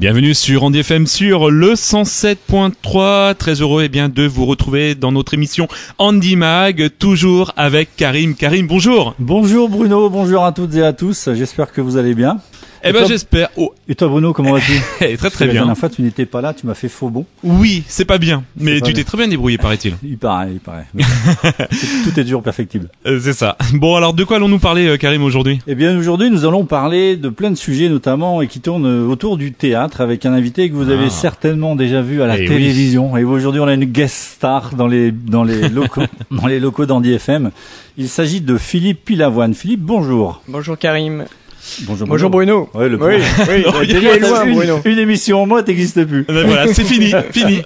Bienvenue sur Andy FM sur le 107.3. Très heureux eh bien de vous retrouver dans notre émission Andy Mag, toujours avec Karim. Karim, bonjour. Bonjour Bruno, bonjour à toutes et à tous. J'espère que vous allez bien. Eh ben j'espère. Oh. Et toi Bruno, comment vas-tu Très très bien. La dernière fois tu n'étais pas là, tu m'as fait faux bon. Oui, c'est pas bien, mais tu t'es très bien débrouillé paraît-il. il paraît, il paraît. tout est dur perfectible. Euh, c'est ça. Bon alors de quoi allons-nous parler euh, Karim aujourd'hui? Eh bien aujourd'hui nous allons parler de plein de sujets notamment et qui tournent autour du théâtre avec un invité que vous avez ah. certainement déjà vu à la eh télévision. Et aujourd'hui on a une guest star dans les dans les locaux dans les locaux d'Andy FM. Il s'agit de Philippe Pilavoine. Philippe, bonjour. Bonjour Karim. Bonjour, Bruno. Oui, le oui, oui, loin, une, Bruno. Une émission en moi n'existe plus. Ben voilà, c'est fini, fini.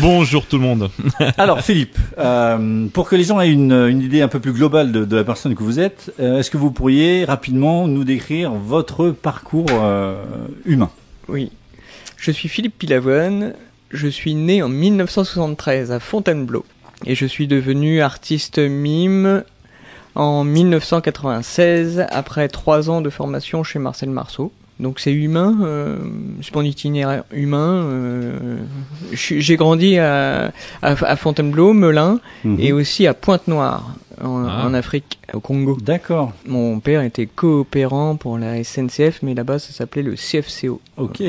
Bonjour tout le monde. Alors Philippe, euh, pour que les gens aient une, une, idée un peu plus globale de, de la personne que vous êtes, euh, est-ce que vous pourriez rapidement nous décrire votre parcours euh, humain? Oui, je suis Philippe Pilavoine. Je suis né en 1973 à Fontainebleau et je suis devenu artiste mime en 1996 après trois ans de formation chez Marcel Marceau. Donc c'est humain, euh, c'est mon itinéraire humain. Euh, j'ai grandi à, à, Fontainebleau, Melun, mhm. et aussi à Pointe-Noire, en, ah. en, Afrique, au Congo. D'accord. Mon père était coopérant pour la SNCF, mais là-bas ça s'appelait le CFCO. Ok.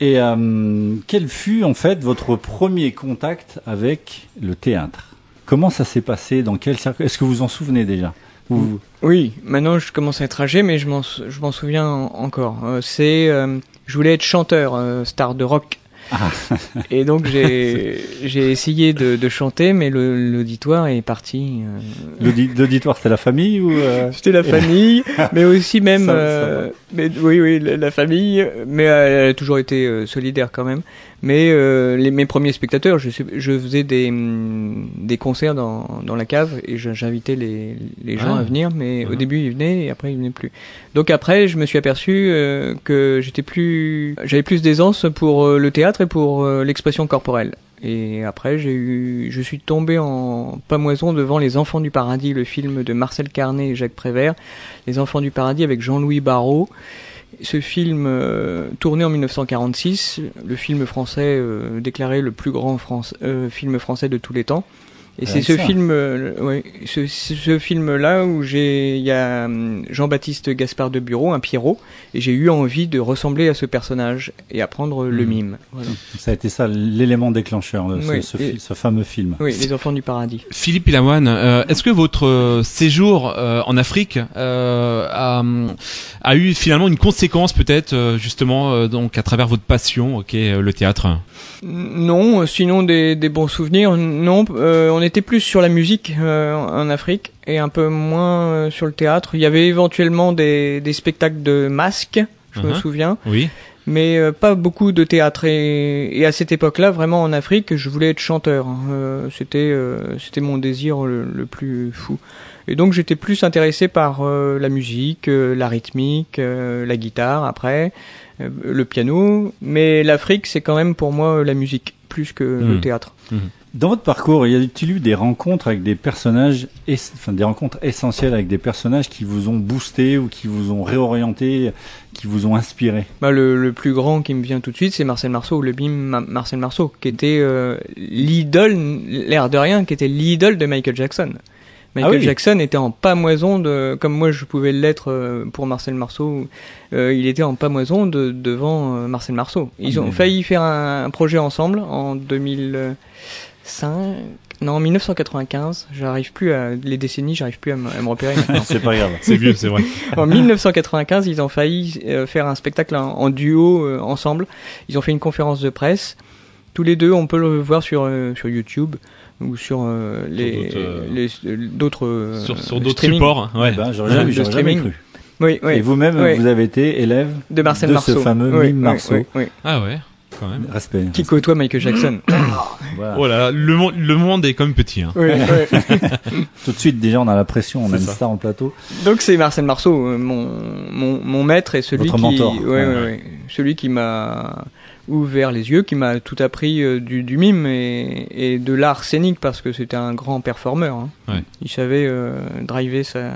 Et euh, quel fut en fait votre premier contact avec le théâtre? Comment ça s'est passé? Dans quel cercle? Est-ce que vous en souvenez déjà? Oui, maintenant je commence à être âgé, mais je m'en souviens encore. Euh, c'est, euh, je voulais être chanteur, euh, star de rock. Ah. Et donc j'ai essayé de, chanter, mais l'auditoire est parti. L'auditoire, c'était la famille ou C'était la famille, mais aussi même, mais oui, oui, la, famille, mais elle a toujours été solidaire quand même. Mais euh, les, mes premiers spectateurs, je, je faisais des, mm, des concerts dans, dans la cave et j'invitais les, les gens ah. à venir, mais au début ils venaient et après ils venaient plus. Donc après, je me suis aperçu euh, que j'étais plus, j'avais plus d'aisance pour euh, le théâtre et pour euh, l'expression corporelle. Et après, j'ai eu, je suis tombé en pamoison devant Les Enfants du Paradis, le film de Marcel Carnet et Jacques Prévert. Les Enfants du Paradis avec Jean-Louis Barrault. Ce film, euh, tourné en 1946, le film français euh, déclaré le plus grand euh, film français de tous les temps, et c'est ce film, euh, ce, ce film-là où j'ai, il y a hum, Jean-Baptiste Gaspard de Bureau, un Pierrot, et j'ai eu envie de ressembler à ce personnage et apprendre le hmm. mime. Ça a été ça l'élément déclencheur de ce, fameux film. Oui, Les Enfants du Paradis. Philippe Pilawan, euh, est-ce que votre euh, séjour euh, en Afrique a, a, eu finalement une conséquence peut-être justement donc à travers votre passion, ok, le théâtre? Non, sinon des, des bons souvenirs. Non, on est était plus sur la musique euh, en Afrique et un peu moins euh, sur le théâtre. Il y avait éventuellement des, des spectacles de masques, je me uh-huh. souviens. Oui. Mais euh, pas beaucoup de théâtre. Et, et à cette époque-là, vraiment en Afrique, je voulais être chanteur. Hein. c'était c'était mon désir le, le, plus fou. Et donc j'étais plus intéressé par la musique, la rythmique, la guitare après, le piano. Mais l'Afrique, c'est quand même pour moi la musique plus que le hmm. théâtre. Hmm. Dans votre parcours, y a-t-il eu des rencontres avec des personnages, enfin des rencontres essentielles avec des personnages qui vous ont boosté ou qui vous ont réorienté, qui vous ont inspiré? Bah, le, plus grand qui me vient tout de suite, c'est Marcel Marceau, le BIM Marcel Marceau, qui était euh, l'idole, l'air de rien, qui était l'idole de Michael Jackson. Michael ah Jackson était en pamoison de, comme moi je pouvais l'être euh, pour Marcel Marceau, euh, il était en pamoison de, devant Marcel Marceau. Ils ont failli faire un, un projet ensemble en 2000. 5, non, 1995, j'arrive plus à, les décennies, j'arrive plus à, me repérer. c'est pas grave, c'est vieux, c'est vrai. En 1995, ils ont failli euh, faire un spectacle en, duo euh, ensemble. Ils ont fait une conférence de presse. Tous les deux, on peut le voir sur, euh, sur YouTube ou sur les d'autres sur, sur d'autres supports. Ouais. Ben, j'aurais jamais, jamais, cru. Oui, oui. Et vous-même, vous avez été élève de Marcel de ce fameux Mime Marceau. Ah ouais. Respect. Qui côtoie Michael Jackson. Oh là, le, monde, le monde est comme petit. Hein. Tout de suite, déjà, on a la pression, on a une star en plateau. Donc c'est Marcel Marceau, euh, mon, mon, mon maître et celui Votre qui, mentor. celui qui m'a ouvert les yeux, qui m'a tout appris euh, du, du, mime et, et de l'art scénique parce que c'était un grand performeur. Hein. Il savait euh, driver sa,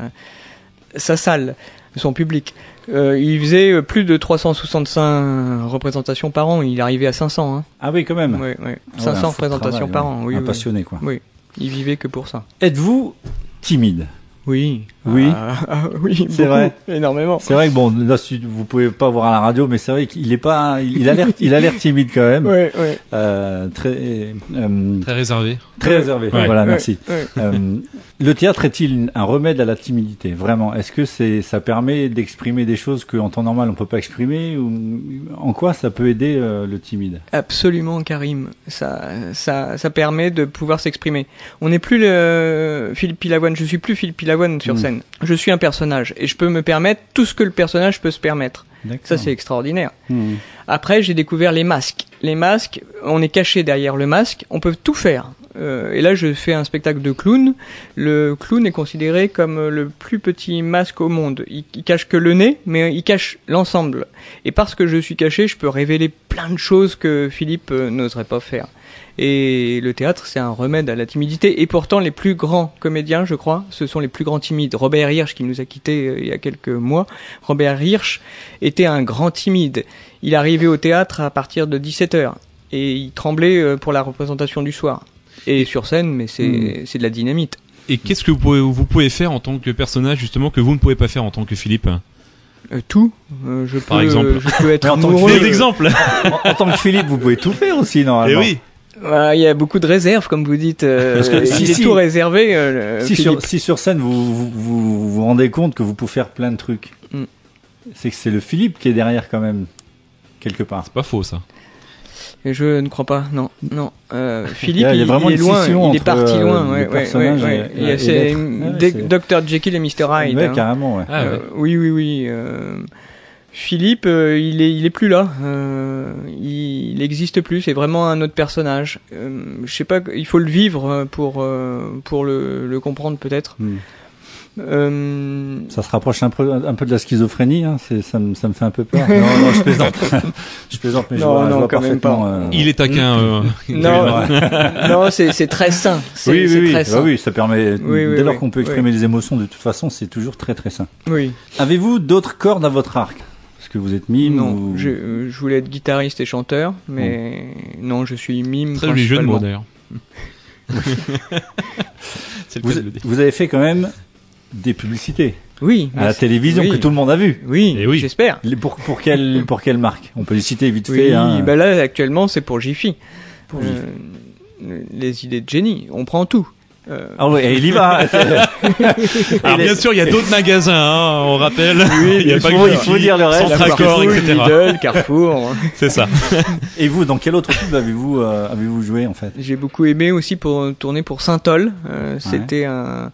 sa salle, son public. Euh, il faisait plus de 365 représentations par an. Il arrivait à 500. Hein. Ah oui, quand même. Oui, oui. 500 représentations par an. Oui, un passionné, quoi. Oui. Il vivait que pour ça. Êtes-vous timide? Oui. Oui. Ah, oui. C'est vrai. Énormément. C'est vrai que bon, là, vous pouvez pas voir à la radio, mais c'est vrai qu'il est pas, il a l'air, il a l'air timide quand même. Oui, oui. Euh, très, euh, très réservé. Très réservé. Voilà, merci. Euh, le théâtre est-il un remède à la timidité Vraiment? Est-ce que c'est, ça permet d'exprimer des choses qu'en temps normal on peut pas exprimer ou en quoi ça peut aider euh, le timide? Absolument, Karim. Ça, ça, ça permet de pouvoir s'exprimer. On n'est plus le Philippe Pilavoine. Je suis plus Philippe Pilavoine sur mm. scène. Je suis un personnage et je peux me permettre tout ce que le personnage peut se permettre. Ça, c'est extraordinaire. Mm. Après, j'ai découvert les masques. Les masques, on est caché derrière le masque, on peut tout faire. Euh, et là, je fais un spectacle de clown. Le clown est considéré comme le plus petit masque au monde. Il, cache que le nez, mais il cache l'ensemble. Et parce que je suis caché, je peux révéler plein de choses que Philippe euh, n'oserait pas faire. Et le théâtre, c'est un remède à la timidité. Et pourtant, les plus grands comédiens, je crois, ce sont les plus grands timides. Robert Hirsch, qui nous a quittés euh, il y a quelques mois, Robert Hirsch était un grand timide. Il arrivait au théâtre à partir de 17 heures et il tremblait pour la représentation du soir et sur scène, mais hmm. c'est de la dynamite. Et qu'est-ce que vous pouvez, vous pouvez faire en tant que personnage justement que vous ne pouvez pas faire en tant que Philippe euh, tout. Euh, je Par exemple. Je peux être en tant que exemple. en, tant que Philippe, vous pouvez tout faire aussi normalement. Et eh Il y a beaucoup de réserves, comme vous dites. Euh, Parce que si, il est tout réservé. si, sur, si, sur, scène vous vous, vous rendez compte que vous pouvez faire plein de trucs, hmm. c'est que c'est le Philippe qui est derrière quand même quelque part. C'est pas faux ça. Je ne crois pas, non, non. Euh, Philippe, il, y a, vraiment il est loin, il est parti euh, loin. Ouais, ouais, ouais, ouais. C'est Dr Jekyll et Mr Hyde. Hein. carrément. Ouais. Ah, euh, oui, oui, oui. Euh, Philippe, euh, il est, il est plus là. Euh, il n'existe plus. C'est vraiment un autre personnage. je sais pas. Il faut le vivre pour pour le, le comprendre peut-être. Hmm. Euh... Ça se rapproche un peu, un peu de la schizophrénie, hein. ça, me, ça me fait un peu peur. non, non, je plaisante. je plaisante, mais je vois, je vois parfaitement. Euh... Il est taquin. Euh... non, non c'est très sain. Oui, oui, oui. Très oui, ça permet. dès lors qu'on peut exprimer des émotions, de toute façon, c'est toujours très très sain. Oui. Avez-vous d'autres cordes à votre arc? Que vous êtes mime Non, ou... je, je, voulais être guitariste et chanteur, mais non, je suis mime. Très joli jeu de mots d'ailleurs. vous, vous avez fait quand même des publicités. Oui. À la télévision que tout le monde a vu. Oui. Et oui. J'espère. Pour, pour quelle pour quelle marque? On peut les citer vite oui, fait. Hein. Bah là actuellement c'est pour Jiffy. Pour euh, les idées de génie, on prend tout. Euh... Ah ouais, il y va. Alors bien sûr, il y a d'autres magasins, hein, on rappelle. Oui, il, y a pas faut, il faut dire le reste. Carrefour, etc. Lidl, Carrefour. C'est ça. Et vous, dans quel autre film avez-vous euh, avez-vous joué en fait? J'ai beaucoup aimé aussi pour tourner pour Saint-Ol. Euh, C'était un,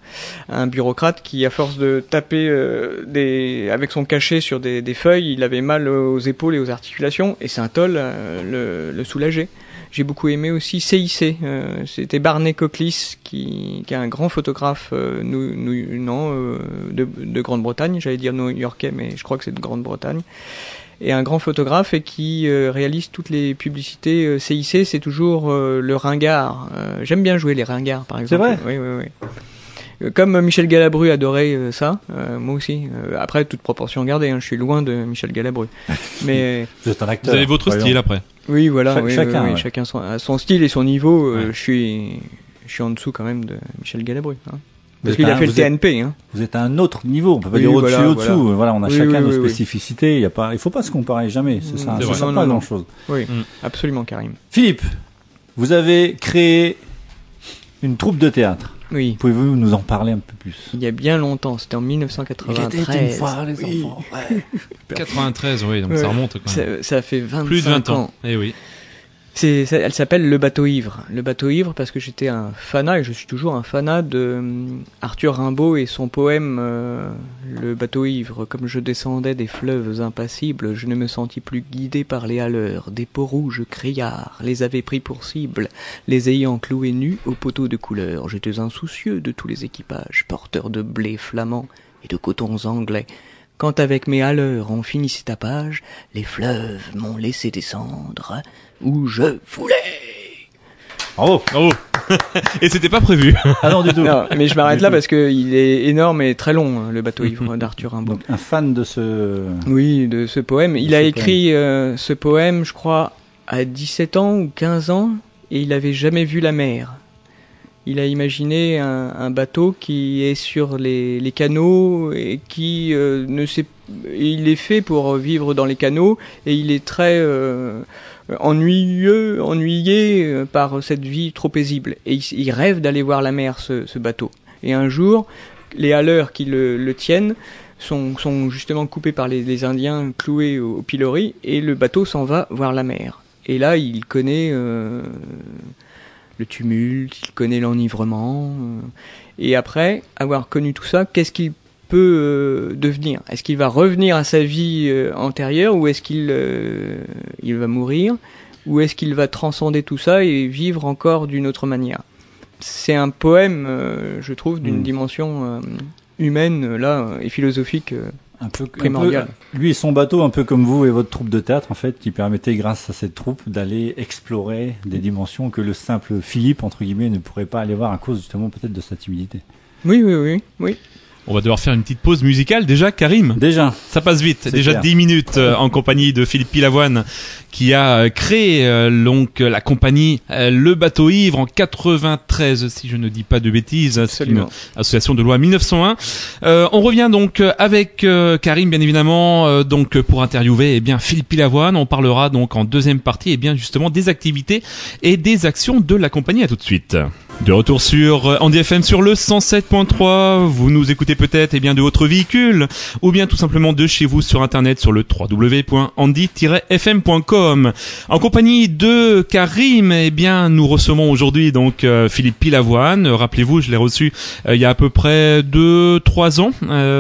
un bureaucrate qui, à force de taper euh, des avec son cachet sur des, des, feuilles, il avait mal aux épaules et aux articulations, et Saint-Ol euh, le, le soulageait. J'ai beaucoup aimé aussi CIC. Euh, C'était Barney Cocklis qui, qui est un grand photographe euh, nous, nous, non, euh, de, de Grande-Bretagne. J'allais dire new-yorkais, mais je crois que c'est de Grande-Bretagne. Et un grand photographe et qui euh, réalise toutes les publicités CIC. C'est toujours le ringard. J'aime bien jouer les ringards, par exemple. C'est vrai? Oui, oui, oui. Comme Michel Galabru adorait ça, euh, moi aussi. Euh, après, toute proportion gardée, hein, je suis loin de Michel Galabru. Mais vous êtes un acteur. Vous avez votre style après. Oui, voilà. chacun, chacun son, a son style et son niveau. je suis, je suis en dessous quand même de Michel Galabru. Hein. Parce qu'il a fait le TNP. hein. Vous êtes à un autre niveau. On peut pas dire au-dessus, au-dessous. Voilà. on a chacun nos spécificités. Il y a pas, il faut pas se comparer jamais. C'est ça. Ça sert pas grand chose. Oui, mm. absolument, Karim. Philippe, vous avez créé une troupe de théâtre. Oui. Pouvez-vous nous en parler un peu plus? Il y a bien longtemps, c'était en 1993. Il une fois, les enfants. 93, oui, donc ça remonte. Quand même. Ça, ça, fait 25 Plus de 20 ans. ans. Eh oui elle s'appelle Le Bateau Ivre. Le Bateau Ivre parce que j'étais un fanat et je suis toujours un fanat de hum, Arthur Rimbaud et son poème euh, Le Bateau Ivre. Comme je descendais des fleuves impassibles, je ne me sentis plus guidé par les haleurs. Des peaux rouges criards les avaient pris pour cible, les ayant cloués nus au poteau de couleur. J'étais insoucieux de tous les équipages, porteurs de blé flamand et de cotons anglais. Quand avec mes haleurs on finissait ta page, les fleuves m'ont laissé descendre où je voulais. Bravo. Bravo. et c'était pas prévu. Ah non, du tout. Non, mais je m'arrête là parce qu'il est énorme et très long, le bateau ivre d'Arthur Rimbaud. Donc, un fan de ce. Oui, de ce poème. Il a écrit euh, ce poème, je crois, à 17 ans ou 15 ans, et il avait jamais vu la mer. Il a imaginé un, bateau qui est sur les, canaux et qui euh, ne sait. Il est fait pour vivre dans les canaux et il est très euh, ennuyé euh, par cette vie trop paisible. Et il, rêve d'aller voir la mer, ce, bateau. Et un jour, les haleurs qui le, tiennent sont, justement coupés par les, Indiens, cloués au, pilori, et le bateau s'en va voir la mer. Et là, il connaît le tumulte, il connaît l'enivrement. euh, et après avoir connu tout ça, qu'est-ce qu'il peut euh, devenir? Est-ce qu'il va revenir à sa vie euh, antérieure ou est-ce qu'il il va mourir? Ou est-ce qu'il va transcender tout ça et vivre encore d'une autre manière? C'est un poème, je trouve, d'une Mm. dimension humaine là et philosophique. Un peu, un Primordial. peu- lui et son bateau, un peu comme vous et votre troupe de théâtre, en fait, qui permettait, grâce à cette troupe, d'aller explorer des dimensions que le simple Philippe, entre guillemets, ne pourrait pas aller voir à cause, justement, peut-être de sa timidité. Oui, oui, oui, oui. On va devoir faire une petite pause musicale déjà, Karim. Déjà. Ça passe vite, déjà clair. 10 minutes euh, en compagnie de Philippe Pilavoine qui a euh, créé euh, donc euh, la compagnie euh, Le Bateau Ivre en 93 si je ne dis pas de bêtises, c'est une association de loi 1901. Euh, on revient donc avec euh, Karim bien évidemment euh, donc pour interviewer eh bien Philippe Pilavoine, on parlera donc en deuxième partie eh bien justement des activités et des actions de la compagnie à tout de suite. De retour sur euh, Andy FM sur le 107.3, vous nous écoutez peut-être eh bien de votre véhicule ou bien tout simplement de chez vous sur internet sur le www.andy-fm.com. En compagnie de Karim, eh bien nous recevons aujourd'hui donc euh, Philippe Pilavoine. Rappelez-vous, je l'ai reçu euh, il y a à peu près deux trois ans.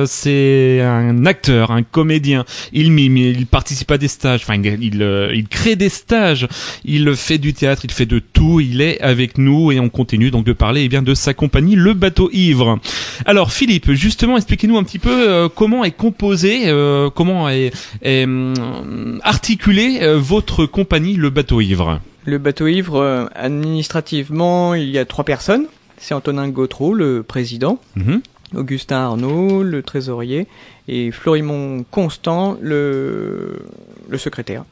C'est un acteur, un comédien. Il mime, il participe à des stages, enfin il crée des stages, il fait du théâtre, il fait de tout. Il est avec nous et on continue donc de parler eh bien de sa compagnie Le Bateau Ivre. Alors Philippe, justement, expliquez-nous un petit peu euh, comment est composé, euh, comment est, est, articulée euh, votre compagnie Le Bateau Ivre? Le bateau ivre, administrativement, il y a trois personnes. C'est Antonin Gautreau, le président, Mhm. Augustin Arnaud, le trésorier, et Florimond Constant, le, le secrétaire.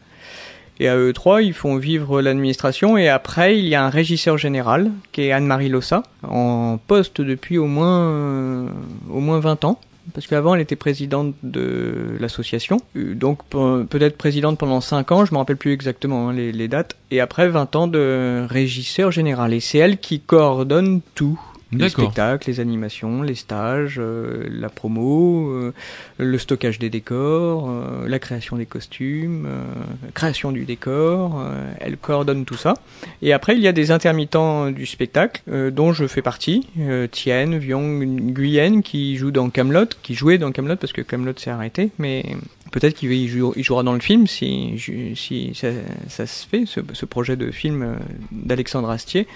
Et à eux trois, ils font vivre l'administration. Et après, il y a un régisseur général, qui est Anne-Marie Lossa, en poste depuis au moins, euh, au moins 20 ans. Parce qu'avant, elle était présidente de l'association. Euh, Donc, pe- peut-être présidente pendant 5 ans, je me rappelle plus exactement hein, les, les dates. Et après, 20 ans de régisseur général. Et c'est elle qui coordonne tout. Les spectacles, les animations, les stages, euh, la promo, euh, le stockage des décors, euh, la création des costumes, euh, création du décor. euh, elle coordonne tout ça. Et après, il y a des intermittents du spectacle, euh, dont je fais partie. Euh, Tienne, Viong, Guyenne, qui joue dans Camelot, qui jouait dans Camelot parce que Camelot s'est arrêté, mais peut-être qu'il il jou- il jouera dans le film si, si ça, ça se fait, ce, ce projet de film d'Alexandre Astier.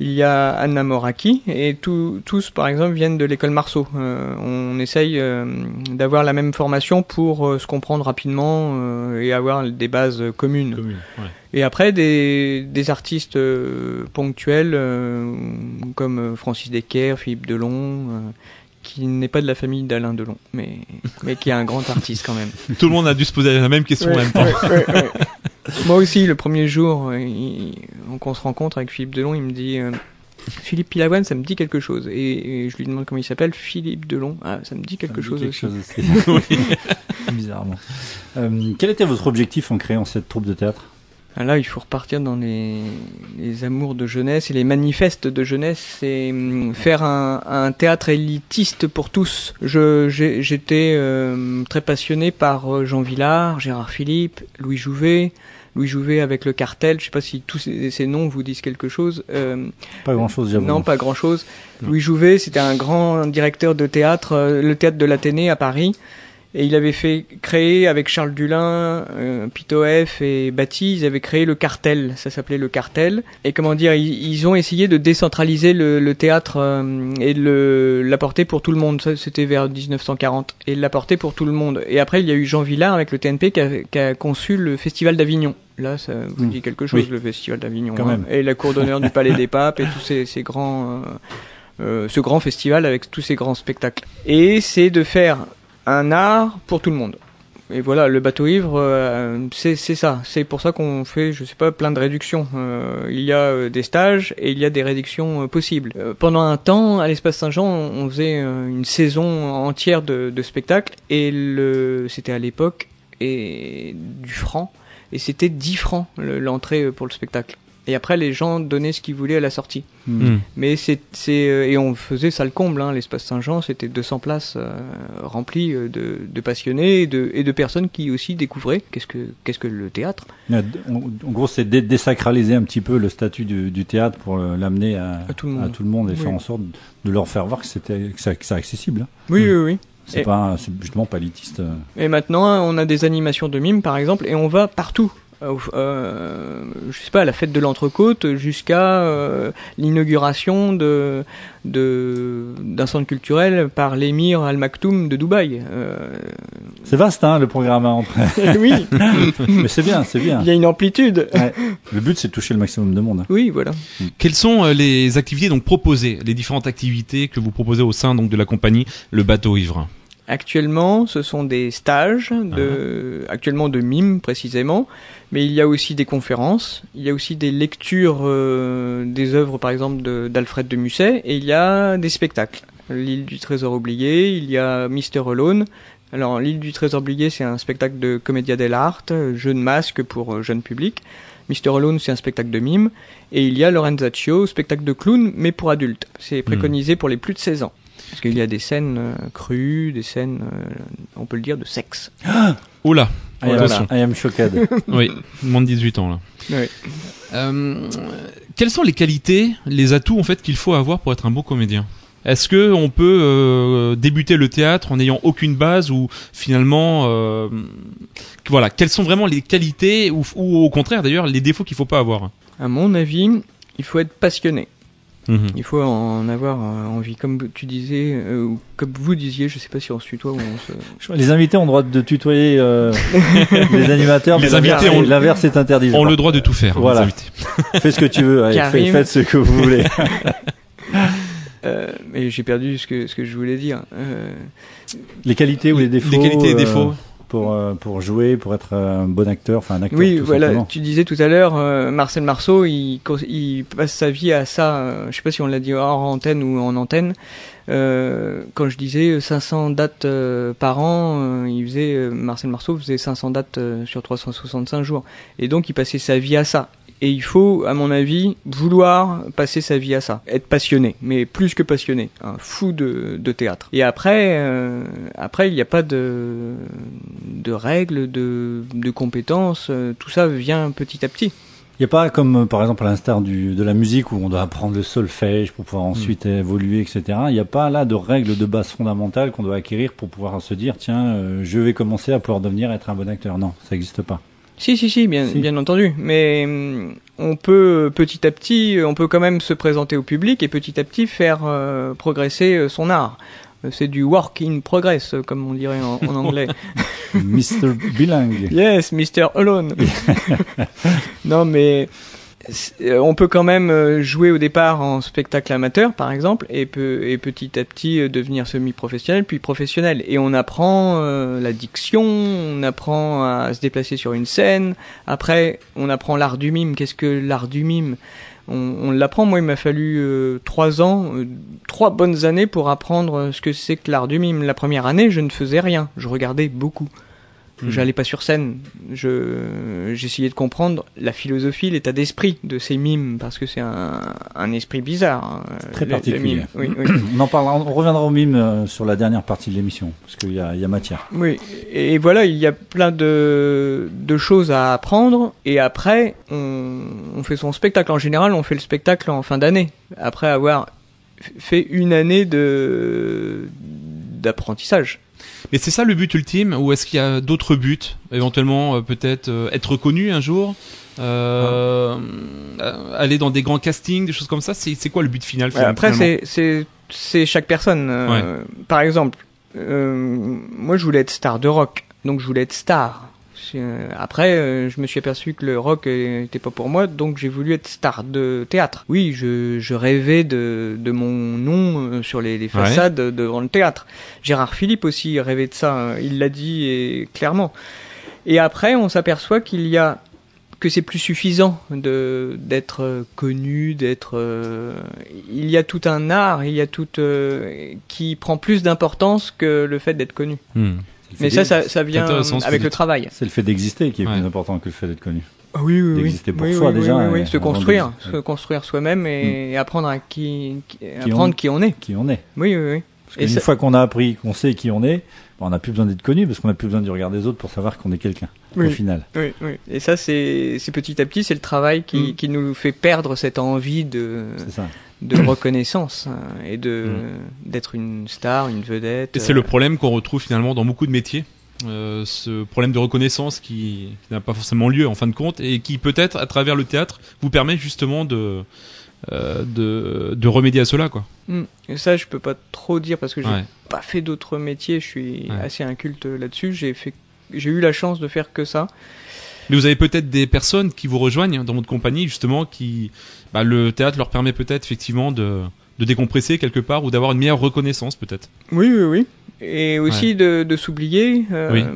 Il y a Anna Moraki et tout- tous, par exemple, viennent de l'école Marceau. Euh, on essaye euh, d'avoir la même formation pour euh, se comprendre rapidement euh, et avoir des bases communes. Et après, des, des artistes euh, ponctuels euh, comme Francis Decker, Philippe Delon, euh, qui n'est pas de la famille d'Alain Delon, mais, mais qui est un grand artiste quand même. Tout le monde a dû se poser la même question en même temps. Ouais, ouais, ouais. Moi aussi, le premier jour euh, il- donc on se rencontre avec Philippe Delon, il me dit euh, Philippe Pilavoine, ça me dit quelque chose. Et, et je lui demande comment il s'appelle. Philippe Delon, ah, ça me dit quelque me dit chose quelque chose aussi. Bizarrement. Euh, quel était votre objectif en créant cette troupe de théâtre? Là, il faut repartir dans les, les amours de jeunesse et les manifestes de jeunesse. C'est hum, faire un, un théâtre élitiste pour tous. J'étais euh, très passionné par euh, Jean Villard, Gérard Philippe, Louis Jouvet. Louis Jouvet avec le cartel, je sais pas si tous ces, ces noms vous disent quelque chose. Euh, Pas grand-chose, j'avoue. non, pas grand-chose. Louis Jouvet, c'était un grand directeur de théâtre, euh, le théâtre de l'Athénée à Paris. Et il avait fait créer avec Charles Dulin, euh, Pitoef et Bati, ils avaient créé le cartel. Ça s'appelait le cartel. Et comment dire, ils, ont essayé de décentraliser le, théâtre euh, et de l'apporter pour tout le monde. Ça, c'était vers 1940 et l'apporter pour tout le monde. Et après, il y a eu Jean Villard avec le TNP qui a, qui a conçu le Festival d'Avignon. Là, ça vous hmm. dit quelque chose, le Festival d'Avignon. Hein. Et la cour d'honneur du Palais des Papes et tous ces, ces grands. Euh, euh, ce grand festival avec tous ces grands spectacles. Et c'est de faire un art pour tout le monde. Et voilà, le bateau ivre, euh, c'est ça. C'est pour ça qu'on fait, je sais pas, plein de réductions. Euh, il y a euh, des stages et il y a des réductions possibles. pendant un temps, à l'espace Saint-Jean, on faisait une saison entière de, de spectacles et le, c'était à l'époque et du franc et c'était 10 francs l'entrée pour le spectacle. Et après, les gens donnaient ce qu'ils voulaient à la sortie. Hmm. Hmm. Mais c'est, euh, et on faisait ça le comble, hein, l'espace Saint-Jean, c'était 200 places euh, remplies euh, de, de passionnés et de, et de, personnes qui aussi découvraient qu'est-ce que, qu'est-ce que le théâtre. En, gros, c'est désacraliser un petit peu le statut du, du théâtre pour l'amener à, à, tout le monde et faire en sorte de leur faire voir que c'était, que c'est accessible. Hein. Oui, oui, oui. C'est pas, justement pas élitiste. Et maintenant, on a des animations de mime, par exemple, et on va partout. Euh, euh, je sais pas, à la fête de l'Entrecôte jusqu'à euh, l'inauguration de d'un centre culturel par l'émir Al Maktoum de Dubaï. C'est vaste, hein, le programme hein, oui. Mais c'est bien, c'est bien. Il y a une amplitude. Le but, c'est de toucher le maximum de monde. Oui, voilà. Mm. Quelles sont les activités donc proposées, les différentes activités que vous proposez au sein donc de la compagnie Le Bateau Ivre? Actuellement, ce sont des stages, de, uh-huh. actuellement de mime précisément, mais il y a aussi des conférences, il y a aussi des lectures euh, des œuvres par exemple d'Alfred de, Musset, et il y a des spectacles. L'île du trésor oublié, il y a Mister Alone. Alors l'île du trésor oublié, c'est un spectacle de comédia dell'arte, jeu de masque pour euh, jeunes publics. Mister Alone, c'est un spectacle de mime. Et il y a Lorenzaccio, spectacle de clown, mais pour adultes. C'est préconisé pour les plus de 16 ans. Parce qu'il y a des scènes euh, crues, des scènes, euh, on peut le dire, de sexe. Oula I am, I am shocked. oui, moins de 18 ans là. Oui. Euh, quelles sont les qualités, les atouts en fait qu'il faut avoir pour être un bon comédien? Est-ce que on peut euh, débuter le théâtre en n'ayant aucune base ou finalement, euh, voilà, quelles sont vraiment les qualités ou, ou au contraire d'ailleurs les défauts qu'il faut pas avoir? À mon avis, il faut être passionné. Mhm. Il faut en avoir euh, envie, comme tu disais, euh, ou comme vous disiez, je sais pas si on se tutoie ou on se... Les invités ont le droit de tutoyer euh, les animateurs, les invités ont l'inverse est interdit. Ont le droit de tout faire. Voilà. fais ce que tu veux, allez, faites ce que vous voulez. euh, mais j'ai perdu ce que ce que je voulais dire. Les qualités ou les défauts. Les qualités et défauts pour, euh, pour jouer, pour être un bon acteur, enfin un acteur. Oui, voilà. Tu disais tout à l'heure, euh, Marcel Marceau, il, il passe sa vie à ça. Euh, je sais pas si on l'a dit hors antenne ou en antenne. quand je disais 500 dates par an, il faisait Marcel Marceau faisait 500 dates sur 365 jours, et donc il passait sa vie à ça. Et il faut, à mon avis, vouloir passer sa vie à ça, être passionné, mais plus que passionné, un fou de, de théâtre. Et après, euh, après, il n'y a pas de, de règles, de, de compétences, euh, tout ça vient petit à petit. Il n'y a pas comme euh, par exemple à l'instar de la musique où on doit apprendre le solfège pour pouvoir ensuite mm. évoluer, etc. Il n'y a pas là de règles de base fondamentales qu'on doit acquérir pour pouvoir se dire tiens, je vais commencer à pouvoir devenir être un bon acteur. Non, ça n'existe pas. Si, si, si, bien, bien entendu. Mais hum, on peut petit à petit, on peut quand même se présenter au public et petit à petit faire euh, progresser euh, son art. Euh, c'est du work in progress, comme on dirait en, en anglais. Mr. Bilingue. Yes, Mr. Alone. non, mais on peut quand même euh, jouer au départ en spectacle amateur, par exemple, et, et petit à petit euh, devenir semi-professionnel, puis professionnel. Et on apprend la diction, on apprend à se déplacer sur une scène. Après, on apprend l'art du mime. Qu'est-ce que l'art du mime? On, l'apprend. Moi, il m'a fallu trois ans, trois bonnes années pour apprendre ce que c'est que l'art du mime. La première année, je ne faisais rien. Je regardais beaucoup. J'allais pas sur scène. Je j'essayais de comprendre la philosophie, l'état d'esprit de ces mimes parce que c'est un, un esprit bizarre. Hein, Très particulier. Oui, oui. on en parlera. On reviendra aux mimes euh, sur la dernière partie de l'émission parce qu'il y a, il y a matière. Oui. Et voilà, il y a plein de de choses à apprendre et après on, on fait son spectacle. En général, on fait le spectacle en fin d'année après avoir fait une année de d'apprentissage. Mais c'est ça le but ultime, ou est-ce qu'il y a d'autres buts Éventuellement, peut-être être reconnu un jour euh, aller dans des grands castings, des choses comme ça, c'est quoi le but final Après, c'est chaque personne. Euh, par exemple, euh, moi je voulais être star de rock, donc je voulais être star. Après, je me suis aperçu que le rock n'était pas pour moi, donc j'ai voulu être star de théâtre. Oui, je, je rêvais de, de mon nom sur les, les façades devant le théâtre. Gérard Philippe aussi rêvait de ça, hein. il l'a dit et, clairement. Et après, on s'aperçoit qu'il y a que c'est plus suffisant de d'être euh, connu, d'être. Euh, il y a tout un art, il y a tout euh, qui prend plus d'importance que le fait d'être connu. Hmm. Mais ça, ça, vient avec le travail. C'est le fait d'exister qui est plus important que le fait d'être connu. Ah oui, oui, D'exister pour soi déjà. Oui, se construire, se construire soi-même et, hmm. apprendre à qui, apprendre qui on est. Qui on est. Oui, oui, oui. Parce qu'une fois qu'on a appris, qu'on sait qui on est, on n'a plus besoin d'être connu parce qu'on n'a plus besoin du regard des autres pour savoir qu'on est quelqu'un au final. Oui, oui. Et ça, c'est petit à petit, c'est le travail qui, mm. qui, nous fait perdre cette envie de, de reconnaissance hein, et de mm. d'être une star, une vedette. Et c'est le euh. problème qu'on retrouve finalement dans beaucoup de métiers. Euh, ce problème de reconnaissance qui, n'a pas forcément lieu en fin de compte et qui peut-être à travers le théâtre vous permet justement de euh, de, de, remédier à cela quoi. Mm. Et ça je peux pas trop dire parce que j'ai pas fait d'autres métiers, je suis assez inculte là-dessus. J'ai fait j'ai eu la chance de faire que ça. Mais vous avez peut-être des personnes qui vous rejoignent dans votre compagnie, justement, qui bah, le théâtre leur permet peut-être effectivement de, de décompresser quelque part ou d'avoir une meilleure reconnaissance peut-être. Oui, oui, oui. Et aussi de, de s'oublier, euh,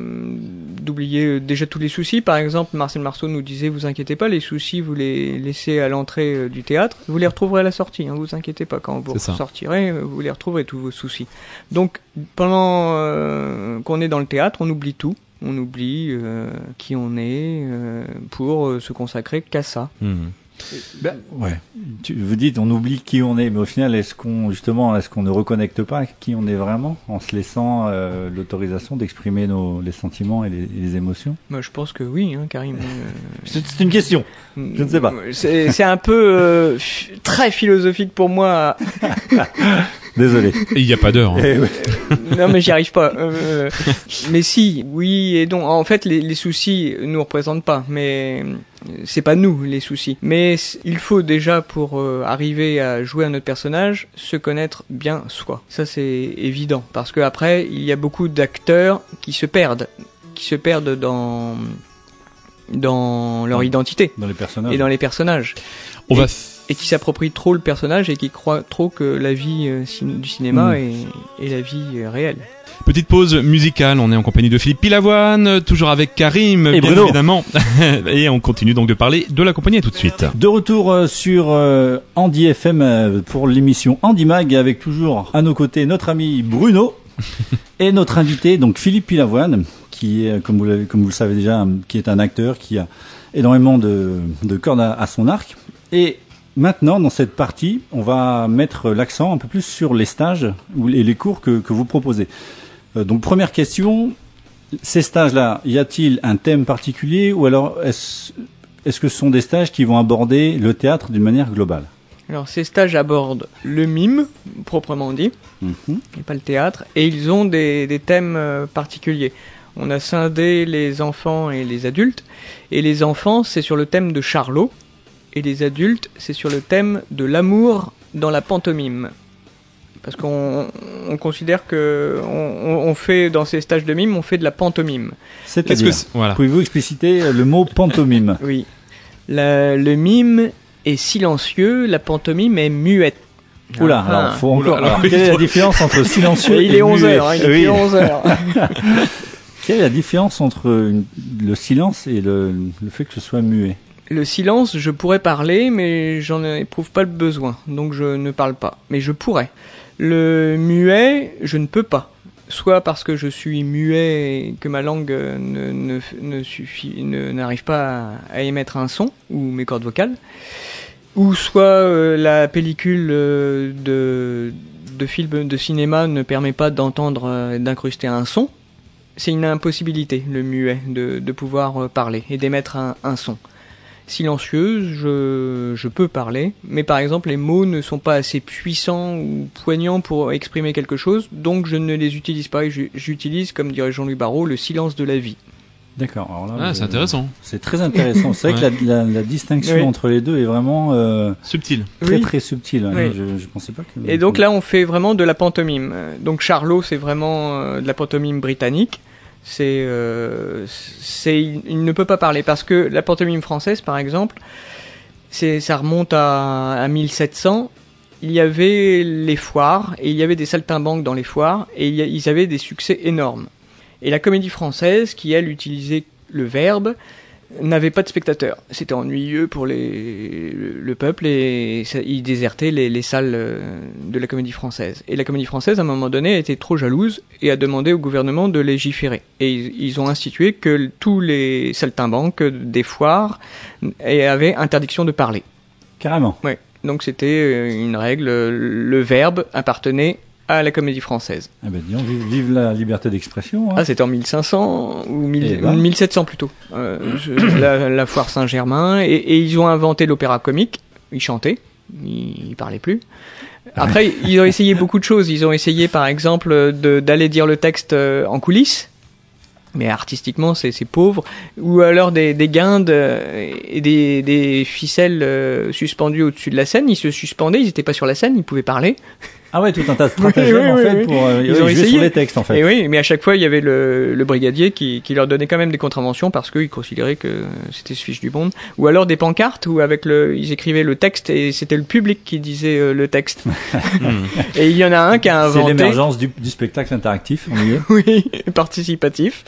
d'oublier déjà tous les soucis. Par exemple, Marcel Marceau nous disait, vous inquiétez pas, les soucis, vous les laissez à l'entrée euh, du théâtre, vous les retrouverez à la sortie, hein, vous inquiétez pas, quand vous sortirez, euh, vous les retrouverez tous vos soucis. Donc, pendant qu'on est dans le théâtre, on oublie tout on oublie euh, qui on est euh, pour euh, se consacrer qu'à ça. Hmm. Ben, ouais. Tu, vous dites on oublie qui on est, mais au final, est-ce qu'on justement, est-ce qu'on ne reconnecte pas qui on est vraiment en se laissant l'autorisation d'exprimer nos les sentiments et les, émotions? Moi, je pense que oui, hein, Karim. c'est une question. Je ne sais pas. C'est un peu très philosophique pour moi. Désolé. Il n'y a pas d'heure. Hein. Eh non, mais j'y arrive pas. Euh, mais si, oui et donc. En fait, les, les soucis nous représentent pas, mais c'est pas nous les soucis. Mais il faut déjà pour euh, arriver à jouer un autre personnage se connaître bien soi. Ça c'est évident parce que après il y a beaucoup d'acteurs qui se perdent, qui se perdent dans dans leur identité. Dans les personnages. Et dans les personnages. On va et qui s'approprie trop le personnage et qui croit trop que la vie euh, du cinéma mm. est, la vie euh, réelle. Petite pause musicale, on est en compagnie de Philippe Pilavoine, toujours avec Karim, et bien évidemment. et on continue donc de parler de la compagnie tout de suite. De retour euh, sur Andy FM pour l'émission Andy Mag, avec toujours à nos côtés notre ami Bruno et notre invité, donc Philippe Pilavoine, qui est, comme vous, comme vous le savez déjà, qui est un acteur qui a énormément de, de cordes à, à son arc. Et Maintenant, dans cette partie, on va mettre l'accent un peu plus sur les stages et les cours que, vous proposez. Euh, donc, première question, ces stages-là, y a-t-il un thème particulier ou alors est-ce est que ce sont des stages qui vont aborder le théâtre d'une manière globale? Alors, ces stages abordent le mime, proprement dit, mhm. et pas le théâtre, et ils ont des, des thèmes euh, particuliers. On a scindé les enfants et les adultes, et les enfants, c'est sur le thème de Charlot, et les adultes, c'est sur le thème de l'amour dans la pantomime. Parce qu'on considère que on, fait dans ces stages de mime, on fait de la pantomime. C'est-à-dire, voilà. pouvez-vous expliciter le mot pantomime? Oui. le mime est silencieux, la pantomime est muette. Oula, alors ah. faut encore. Alors, quelle est la différence entre silencieux et, il est 11 h hein, il est 11 heures. quelle est la différence entre le silence et le fait que ce soit muet? Le silence, je pourrais parler, mais j'en éprouve pas le besoin, donc je ne parle pas. Mais je pourrais. Le muet, je ne peux pas. Soit parce que je suis muet et que ma langue ne, ne, n'arrive pas à, émettre un son, ou mes cordes vocales, ou soit euh, la pellicule euh, de, film de cinéma ne permet pas d'entendre, euh, d'incruster un son. C'est une impossibilité, le muet, de, de pouvoir parler et d'émettre un son. Silencieuse, je, je peux parler, mais par exemple les mots ne sont pas assez puissants ou poignants pour exprimer quelque chose, donc je ne les utilise pas et j'utilise, comme dirait Jean-Louis Barrault, le silence de la vie. D'accord. Ah, c'est intéressant. C'est très intéressant. C'est vrai que la, la, distinction entre les deux est vraiment euh, subtile. Très très subtile. Je, je pensais pas que. Et donc là, on fait vraiment de la pantomime. Donc Charlot, c'est vraiment euh, de la pantomime britannique. C'est, euh, c'est, il ne peut pas parler parce que la pantomime française, par exemple, c'est, ça remonte à, à 1700 il y avait les foires et il y avait des saltimbanques dans les foires et ils avaient des succès énormes. Et la comédie française, qui elle utilisait le verbe, n'avait pas de spectateurs. C'était ennuyeux pour les, le, peuple et ça, ils désertaient les, les, salles euh, de la comédie française. Et la comédie française, à un moment donné, était trop jalouse et a demandé au gouvernement de légiférer. Et ils, ont institué que tous les saltimbanques des foires avaient interdiction de parler. Carrément. Oui. Donc c'était euh, une règle, le verbe appartenait à la comédie française. Ah ben disons, vive, la liberté d'expression. Hein. Ah, c'était en 1500 ou 1700 ben. plutôt. Euh, la, foire Saint-Germain et, ils ont inventé l'opéra comique. Ils chantaient, ils, parlaient plus. Après, ils ont essayé beaucoup de choses. Ils ont essayé, par exemple, d'aller dire le texte euh, en coulisses. Mais artistiquement, c'est pauvre. Ou alors des, des guindes euh, et des, des ficelles suspendues au-dessus de la scène. Ils se suspendaient, ils n'étaient pas sur la scène, ils pouvaient parler. Ah ouais, tout un tas de stratagèmes en fait pour euh, ils ont jouer sur les textes en fait. Et oui, mais à chaque fois il y avait le, le brigadier qui, qui leur donnait quand même des contraventions parce qu'ils considéraient que c'était ce fiche du monde. Ou alors des pancartes où avec le ils écrivaient le texte et c'était le public qui disait euh, le texte. et il y en a un qui a inventé. C'est l'émergence du, du, spectacle interactif. oui, participatif.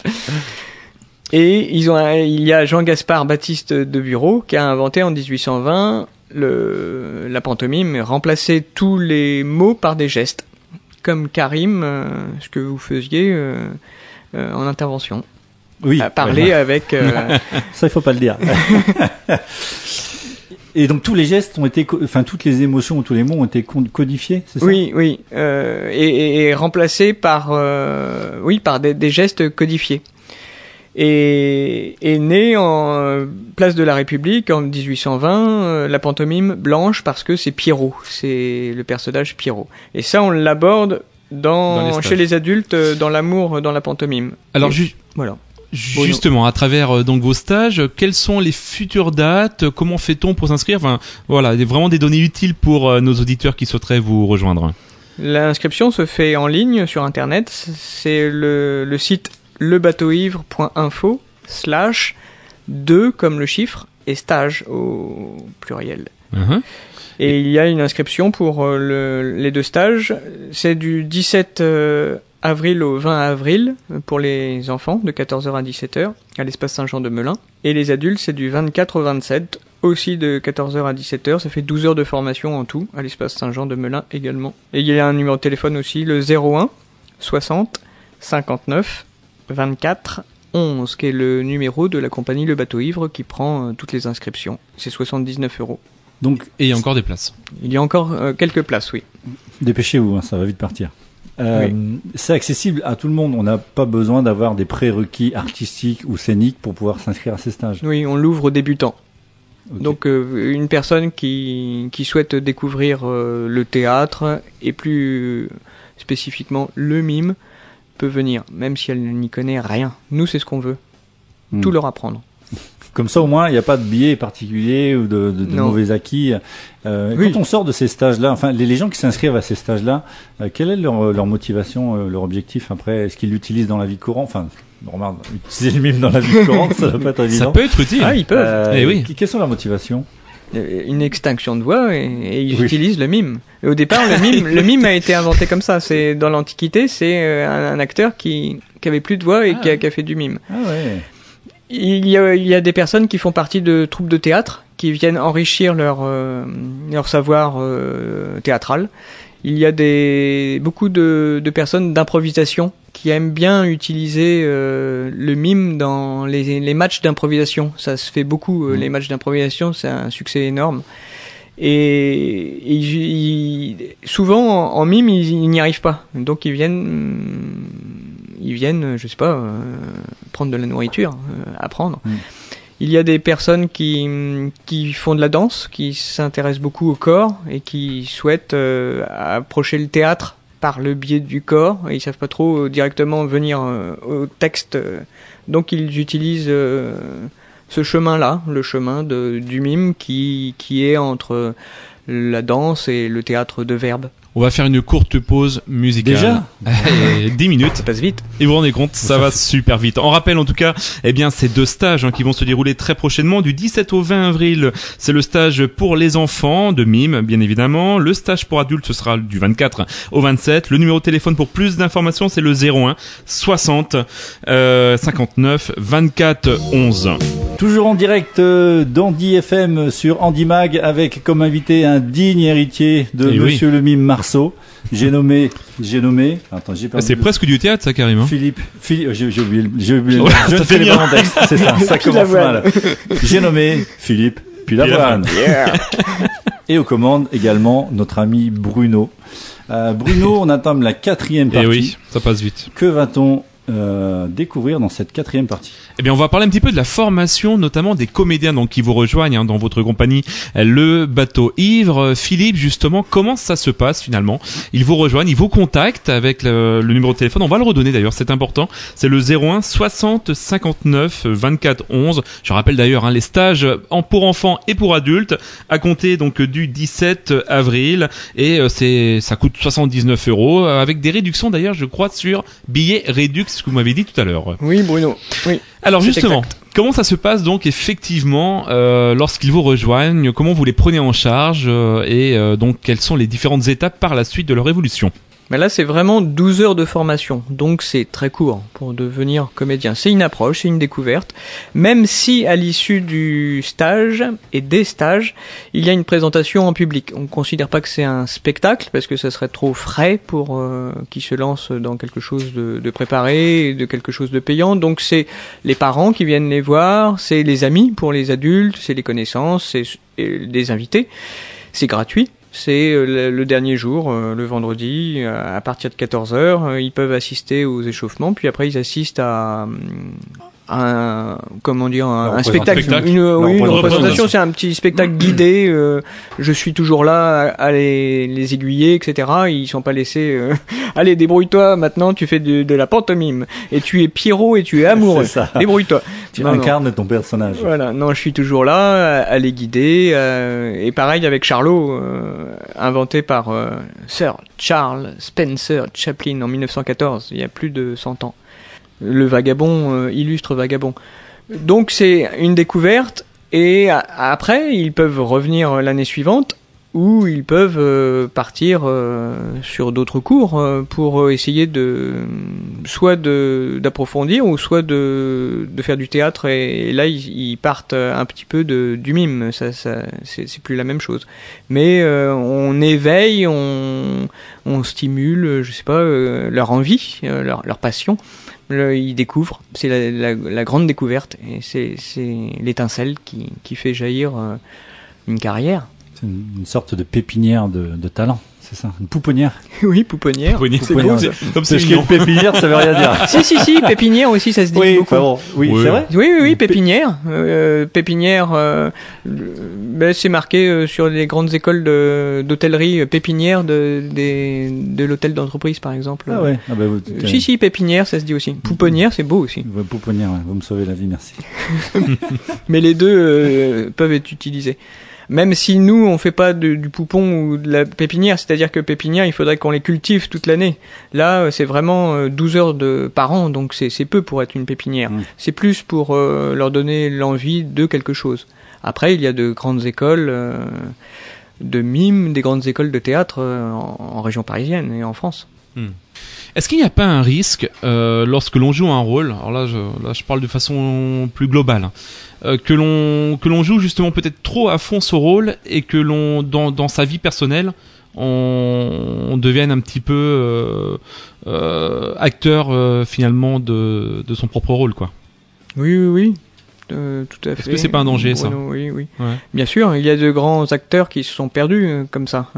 Et ils ont, il y a Jean-Gaspard Baptiste de Bureau qui a inventé en 1820 le, la pantomime remplaçait tous les mots par des gestes, comme Karim, euh, ce que vous faisiez euh, euh, en intervention. Oui. À parler avec. Ça, il faut pas le dire. Et donc tous les gestes ont été, enfin toutes les émotions ou tous les mots ont été codifiés, c'est ça? Oui, oui, et, et, remplacés par, oui, par des, des gestes codifiés et est né en euh, place de la République en 1820 euh, la pantomime blanche parce que c'est Pierrot, c'est le personnage Pierrot. Et ça on l'aborde dans, chez les adultes euh, dans l'amour dans la pantomime. Alors voilà. Justement, à travers donc vos stages, quelles sont les futures dates? Comment fait-on pour s'inscrire? Enfin, voilà, vraiment des données utiles pour nos auditeurs qui souhaiteraient vous rejoindre. L'inscription se fait en ligne sur Internet. C'est le, le site lebateauivre.info slash 2 comme le chiffre et stage au pluriel. Uh-huh. Et il y a une inscription pour euh, les deux stages. C'est du 17 euh, avril au 20 avril pour les enfants de 14h à 17h à l'espace Saint-Jean de Melun. Et les adultes, c'est du 24 au 27 aussi de 14h à 17h. Ça fait 12 heures de formation en tout à l'espace Saint-Jean de Melun également. Et il y a un numéro de téléphone aussi, le 01 60 59 24 11, qui est le numéro de la compagnie Le Bateau Ivre qui prend euh, toutes les inscriptions. C'est 79 euros. Donc, et il y a encore des places. Il y a encore euh, quelques places, oui. Dépêchez-vous, hein, ça va vite partir. Euh, c'est accessible à tout le monde. On n'a pas besoin d'avoir des prérequis artistiques ou scéniques pour pouvoir s'inscrire à ces stages. Oui, on l'ouvre aux débutants. Donc une personne qui, qui souhaite découvrir le théâtre et plus spécifiquement le mime venir, même si elle n'y connaît rien. Nous, c'est ce qu'on veut. Hmm. Tout leur apprendre. Comme ça, au moins, il n'y a pas de biais particulier ou de, mauvais acquis. Euh, Quand on sort de ces stages-là, enfin, les, gens qui s'inscrivent à ces stages-là, euh, quelle est leur, leur motivation, euh, leur objectif après? Est-ce qu'ils l'utilisent dans la vie courante? Enfin, normal, utiliser le mime dans la vie courante, ça va pas être évident. Ça peut être utile. Ah, ils peuvent. Eh oui. Quelles sont leurs motivations? Une extinction de voix et, ils utilisent le mime. au départ, le mime, le mime a été inventé comme ça. C'est dans l'Antiquité, c'est euh, un, acteur qui, qui avait plus de voix et qui, a, fait du mime. Ah ouais. Il y, a, il y a des personnes qui font partie de troupes de théâtre qui viennent enrichir leur euh, leur savoir euh, théâtral. Il y a des beaucoup de, de personnes d'improvisation qui aiment bien utiliser euh, le mime dans les, les matchs d'improvisation. Ça se fait beaucoup, euh, mmh. les matchs d'improvisation, c'est un succès énorme. Et, souvent en, mime, ils, n'y arrivent pas. Donc ils viennent, ils viennent, je sais pas, euh, prendre de la nourriture, apprendre. Mmh. Il y a des personnes qui, qui font de la danse, qui s'intéressent beaucoup au corps et qui souhaitent approcher le théâtre par le biais du corps. Ils savent pas trop directement venir au texte. Donc ils utilisent ce chemin-là, le chemin de, du mime qui, qui est entre la danse et le théâtre de verbe. On va faire une courte pause musicale. Déjà 10 minutes. Ça passe vite. Et vous vous rendez compte, ça, va super vite. On rappelle en tout cas, eh bien, ces deux stages hein, qui vont se dérouler très prochainement, du 17 au 20 avril. C'est le stage pour les enfants de mime, bien évidemment. Le stage pour adultes, ce sera du 24 au 27. Le numéro de téléphone pour plus d'informations, c'est le 01 60 euh, 59 24 11. Toujours en direct euh, d'Andy FM sur Andy Mag avec comme invité un digne héritier de Eh Monsieur le Mime Marceau. J'ai nommé, j'ai nommé. Attends, j'ai perdu C'est le- presque du théâtre, ça, Karim. hein. Philippe, Philippe, oh, j'ai oublié, oublié. je ne fais les c'est ça, ça commence mal. J'ai nommé Philippe Pilavoine. Et aux commandes également notre ami Bruno. Euh, Bruno, on attend la quatrième Et partie. Eh oui, ça passe vite. Que va-t-on euh, découvrir dans cette quatrième partie? Eh bien, on va parler un petit peu de la formation, notamment des comédiens donc qui vous rejoignent hein, dans votre compagnie, le bateau ivre. Philippe, justement, comment ça se passe finalement? Ils vous rejoignent, ils vous contactent avec le, numéro de téléphone. On va le redonner d'ailleurs, c'est important. C'est le 01 60 59 24 11. Je rappelle d'ailleurs hein, les stages en pour enfants et pour adultes à compter donc du 17 avril et euh, c'est ça coûte 79 euros euh, avec des réductions d'ailleurs, je crois, sur billets rédux, ce que vous m'avez dit tout à l'heure. Oui, Bruno. Oui. Alors justement, comment ça se passe donc effectivement euh, lorsqu'ils vous rejoignent Comment vous les prenez en charge euh, et euh, donc quelles sont les différentes étapes par la suite de leur évolution? Mais là, c'est vraiment 12 heures de formation, donc c'est très court pour devenir comédien. C'est une approche, c'est une découverte. Même si à l'issue du stage et des stages, il y a une présentation en public. On ne considère pas que c'est un spectacle parce que ça serait trop frais pour euh, qui se lance dans quelque chose de, de préparé, de quelque chose de payant. Donc c'est les parents qui viennent les voir, c'est les amis pour les adultes, c'est les connaissances, c'est des invités. C'est gratuit. C'est euh, le, dernier jour, euh, le vendredi, euh, à partir de 14h. Ils peuvent assister aux échauffements, puis après ils assistent à, hum, un comment dire un, spectacle, spectacle. une, Leur oui, une représentation. c'est un petit spectacle guidé euh, je suis toujours là à, à les, les aiguiller etc ils sont pas laissés euh, allez débrouille-toi maintenant tu fais de, de la pantomime et tu es Pierrot et tu es amoureux débrouille-toi Tu Non, non. incarnes ton personnage. voilà, non, je suis toujours là à, à les guider. euh, et pareil avec Charlot, inventé par Sir Charles Spencer Chaplin en 1914, il y a plus de 100 ans. Le vagabond, euh, illustre vagabond. Donc c'est une découverte. Et après, ils peuvent revenir l'année suivante ou ils peuvent euh, partir euh, sur d'autres cours euh, pour euh, essayer de soit d'approfondir ou soit de, de faire du théâtre et, là ils, partent un petit peu de, du mime ça, ça c'est plus la même chose mais euh, on éveille on on stimule je sais pas euh, leur envie euh, leur leur passion Ils découvrent c'est la, grande découverte et c'est l'étincelle qui fait jaillir euh, une carrière. C'est une, une sorte de pépinière de, de talent, c'est ça Une pouponnière oui pouponnière Pouponnière. c'est beau. Comme c'est mignon. pépinière, ça veut rien dire. si si si pépinière aussi ça se dit oui, beaucoup oui, Oui. c'est vrai Oui, oui, oui, pépinière. Euh, pépinière, euh, ben, c'est marqué euh, sur les grandes écoles de- d'hôtellerie, pépinière de, des- de l'hôtel d'entreprise, par exemple. Ah ouais. Ah bah, vous, Euh, si, si, pépinière, ça se dit aussi. Pouponnière, c'est beau aussi. Ouais, Pouponnière, ouais, vous me sauvez la vie, merci. Mais les deux euh, peuvent être utilisés. Même si nous, on fait pas de- du poupon ou de la pépinière, c'est-à-dire que pépinière, il faudrait qu'on les cultive toute l'année. Là, euh, c'est vraiment euh, 12 heures de, par an, donc c'est peu pour être une pépinière. Mm. C'est plus pour euh, leur donner l'envie de quelque chose. Après, il y a de grandes écoles euh, de mime, des grandes écoles de théâtre euh, en, en région parisienne et en France. Est-ce qu'il n'y a pas un risque euh, lorsque l'on joue un rôle Alors là, je, là, je parle de façon plus globale. Euh, que l'on que l'on joue justement peut-être trop à fond ce rôle et que l'on dans dans sa vie personnelle on, on devienne un petit peu euh, euh, acteur finalement de de son propre rôle quoi. Oui, oui, oui. Tout à fait. que c'est pas un danger, ça? Oui, oui. Ouais. Bien sûr, il y a de grands acteurs qui se sont perdus comme ça.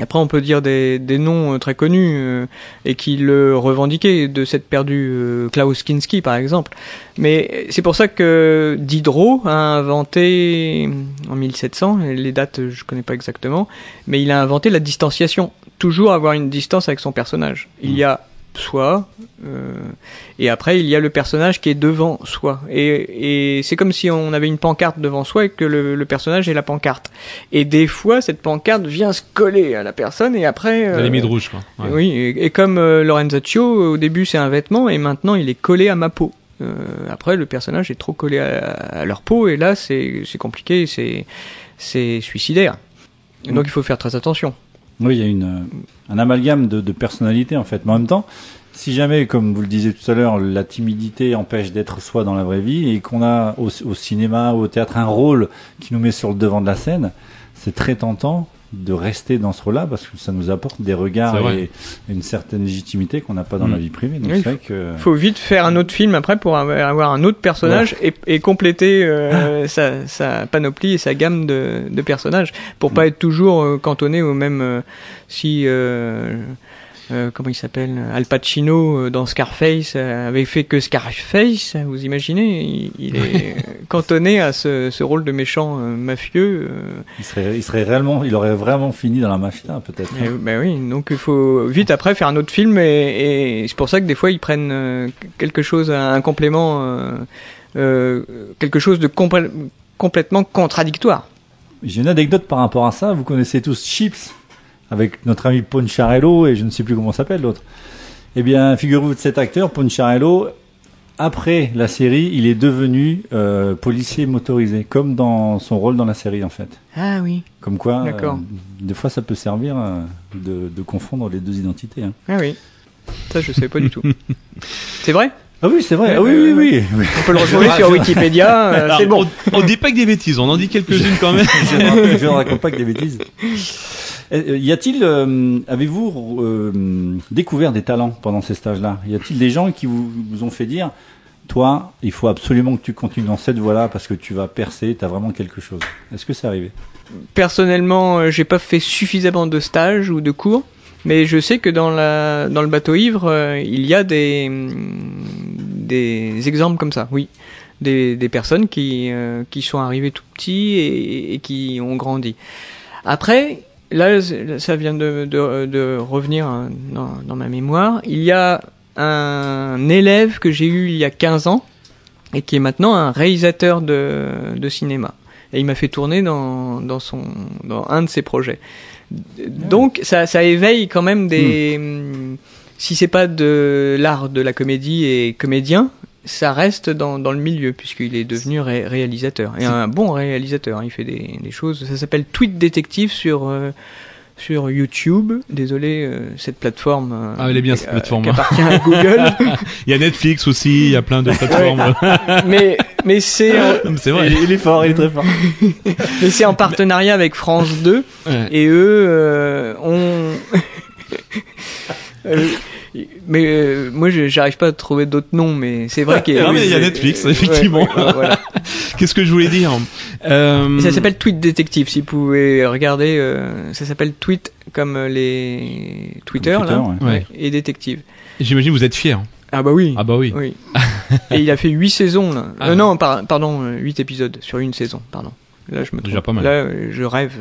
Après, on peut dire des, des noms euh, très connus euh, et qui le revendiquaient de cette perdue euh, Klaus Kinski, par exemple. Mais c'est pour ça que Diderot a inventé en 1700, les dates je connais pas exactement, mais il a inventé la distanciation. Toujours avoir une distance avec son personnage. Il y a soi, euh, et après il y a le personnage qui est devant soi. Et, et c'est comme si on avait une pancarte devant soi et que le, le, personnage est la pancarte. Et des fois, cette pancarte vient se coller à la personne et après... Euh, la limite rouge, quoi. Ouais. Oui, et, et comme euh, Lorenzaccio, au début c'est un vêtement et maintenant il est collé à ma peau. Euh, après, le personnage est trop collé à, à leur peau et là c'est compliqué, c'est suicidaire. Donc il faut faire très attention. Oui, il y a une, un amalgame de, de personnalité en fait. Mais en même temps, si jamais, comme vous le disiez tout à l'heure, la timidité empêche d'être soi dans la vraie vie et qu'on a au, cinéma ou au théâtre un rôle qui nous met sur le devant de la scène, c'est très tentant de rester dans ce rôle-là parce que ça nous apporte des regards et une certaine légitimité qu'on n'a pas dans mmh. la vie privée. Donc oui, c'est vrai que faut vite faire un autre film après pour avoir un autre personnage ouais. et, et, compléter euh, sa, sa, panoplie et sa gamme de, de personnages pour mmh. pas être toujours euh, cantonné au même euh, si euh, comment il s'appelle Al Pacino euh, dans Scarface euh, avait fait que Scarface, vous imaginez Il, il est cantonné à ce, ce, rôle de méchant euh, mafieux. Il serait, il serait réellement, il aurait vraiment fini dans la mafia peut-être. Hein. Ben oui, donc il faut vite après faire un autre film et, et c'est pour ça que des fois ils prennent quelque chose, un complément, quelque chose de complè complètement contradictoire. J'ai une anecdote par rapport à ça. Vous connaissez tous Chips? Avec notre ami Poncharello et je ne sais plus comment s'appelle l'autre. Eh bien, figurez-vous de cet acteur, Poncharello, après la série, il est devenu euh, policier motorisé, comme dans son rôle dans la série en fait. Ah oui. Comme quoi, euh, des fois, ça peut servir euh, de, de, confondre les deux identités. Hein. Ah oui. Ça, je sais pas du tout. C'est vrai? Ah oui, c'est vrai. Ah oui, oui, oui, oui, On peut le retrouver sur Wikipédia. Euh, c'est bon. On, on dit pas que des bêtises, on en dit quelques-unes quand même. je ne raconte pas que des bêtises. Y a-t-il, euh, avez-vous euh, découvert des talents pendant ces stages-là? Y a-t-il des gens qui vous, ont fait dire, toi, il faut absolument que tu continues dans cette voie-là parce que tu vas percer, tu as vraiment quelque chose? Est-ce que c'est arrivé? Personnellement, j'ai pas fait suffisamment de stages ou de cours. Mais je sais que dans, la, dans le bateau ivre, euh, il y a des, des exemples comme ça, oui. Des, des personnes qui, euh, qui sont arrivées tout petits et, et, qui ont grandi. Après, là, ça vient de, de, de revenir hein, dans, dans, ma mémoire. Il y a un élève que j'ai eu il y a 15 ans et qui est maintenant un réalisateur de, de cinéma. Et il m'a fait tourner dans, dans, son, dans un de ses projets. Donc ça, ça éveille quand même des. Hmm. Si c'est pas de l'art de la comédie et comédien, ça reste dans, dans le milieu puisqu'il est devenu ré réalisateur et un bon réalisateur. Il fait des, des choses. Ça s'appelle Tweet Détective sur euh, sur YouTube. Désolé, euh, cette plateforme. Euh, ah, elle est bien cette plateforme. Qui appartient à Google. il y a Netflix aussi. Il y a plein de plateformes. mais mais c'est. C'est vrai. Il, il, est fort. Il est très fort. mais c'est en partenariat avec France 2 ouais. et eux euh, ont. Mais euh, moi j'arrive pas à trouver d'autres noms mais c'est vrai qu'il y, a, oui, il y a Netflix effectivement. ouais, ouais, voilà. qu'est-ce que je voulais dire euh... ça s'appelle Tweet Detective si vous pouvez regarder euh, ça s'appelle Tweet comme les Twitter, Twitter là ouais. et Détective j'imagine vous êtes fier. Ah bah oui. Ah bah oui, oui. et il a fait 8 saisons là. Ah, euh, non par, pardon 8 épisodes sur une saison pardon. Là je me trompe. déjà pas mal. Là je rêve.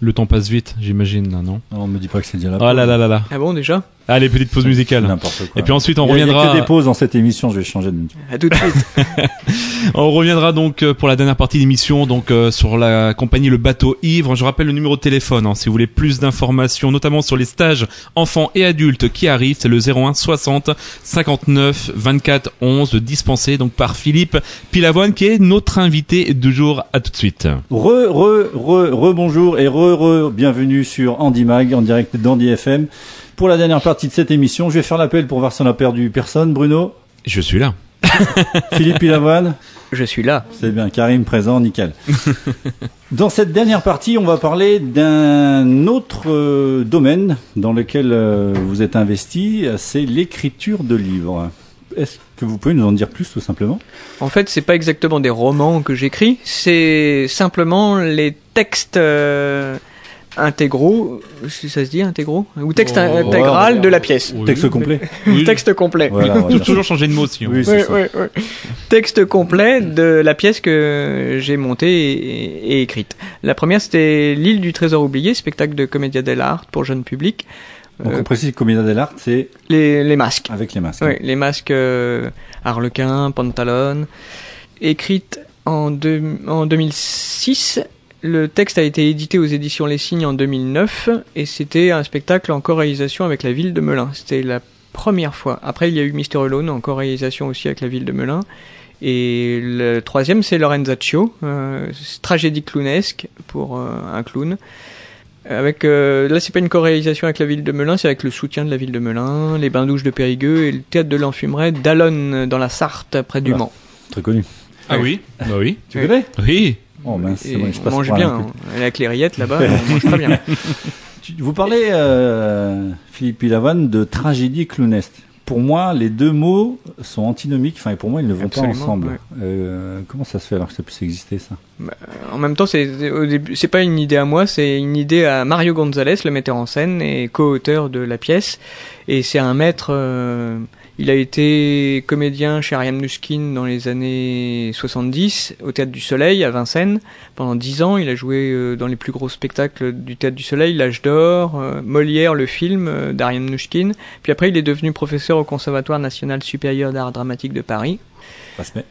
Le temps passe vite, j'imagine, non Non, on me dit pas que c'est déjà là. Oh là là là là. Ah bon, déjà? Allez, petite pause musicale. N'importe quoi. Et puis ensuite, on il y a, reviendra. Il y a que des pauses dans cette émission, je vais changer de. À tout de suite. on reviendra donc euh, pour la dernière partie de l'émission, donc euh, sur la compagnie Le Bateau Ivre. Je rappelle le numéro de téléphone, hein, si vous voulez plus d'informations, notamment sur les stages enfants et adultes qui arrivent, c'est le 01 60 59 24 11, dispensé donc par Philippe Pilavoine, qui est notre invité du jour. À tout de suite. Re, re, re, re, bonjour et re, re, bienvenue sur Andy Mag, en direct d'Andy FM. Pour la dernière partie de cette émission, je vais faire l'appel pour voir si on a perdu personne. Bruno Je suis là. Philippe Pilavoine Je suis là. C'est bien. Karim présent, nickel. dans cette dernière partie, on va parler d'un autre euh, domaine dans lequel euh, vous êtes investi, c'est l'écriture de livres. Est-ce que vous pouvez nous en dire plus tout simplement? En fait, c'est pas exactement des romans que j'écris, c'est simplement les textes euh, intégraux, si ça se dit intégraux Ou texte oh, intégral de la pièce. Texte complet. Texte complet. Voilà, Toujours changer de mot si on oui, Texte complet de la pièce que j'ai montée et, écrite. La première c'était L'île du trésor oublié, spectacle de comédia dell'arte pour jeune public. Donc on précise Comédia dell'arte, c'est les, les masques. Avec les masques. Oui, les masques euh, Harlequin, Pantalone. Écrite en, en 2006 le texte a été édité aux éditions Les Signes en 2009 et c'était un spectacle en co-réalisation avec la ville de Melun. C'était la première fois. Après, il y a eu Mister Alone en co-réalisation aussi avec la ville de Melun. Et le troisième, c'est Lorenzaccio, euh, tragédie clownesque pour euh, un clown. Avec euh, là, c'est pas une co-réalisation avec la ville de Melun, c'est avec le soutien de la ville de Melun, les bains douches de Périgueux et le théâtre de l'Enfumeray d'Alonne dans la Sarthe, près du Mans. Très connu. Ah oui, bah oui. Tu connais? Oui. Oh, on mange bien. Hein. La clairiette là-bas, on mange très bien. Vous parlez, euh, Philippe Pilavane, de tragédie clownesque. Pour moi, les deux mots sont antinomiques. Enfin, pour moi, ils ne vont pas ensemble. Euh, comment ça se fait alors que ça puisse exister, ça? Bah, En même temps, c'est c'est pas une idée à moi, c'est une idée à Mario Gonzalez, le metteur en scène et co-auteur de la pièce. Et c'est un maître. Euh, il a été comédien chez Ariane Nuskin dans les années 70 au Théâtre du Soleil à Vincennes. Pendant dix ans, il a joué euh, dans les plus gros spectacles du Théâtre du Soleil, L'Âge d'Or, euh, Molière, le film euh, d'Ariane Nuskin. Puis après, il est devenu professeur au Conservatoire national supérieur d'art dramatique de Paris.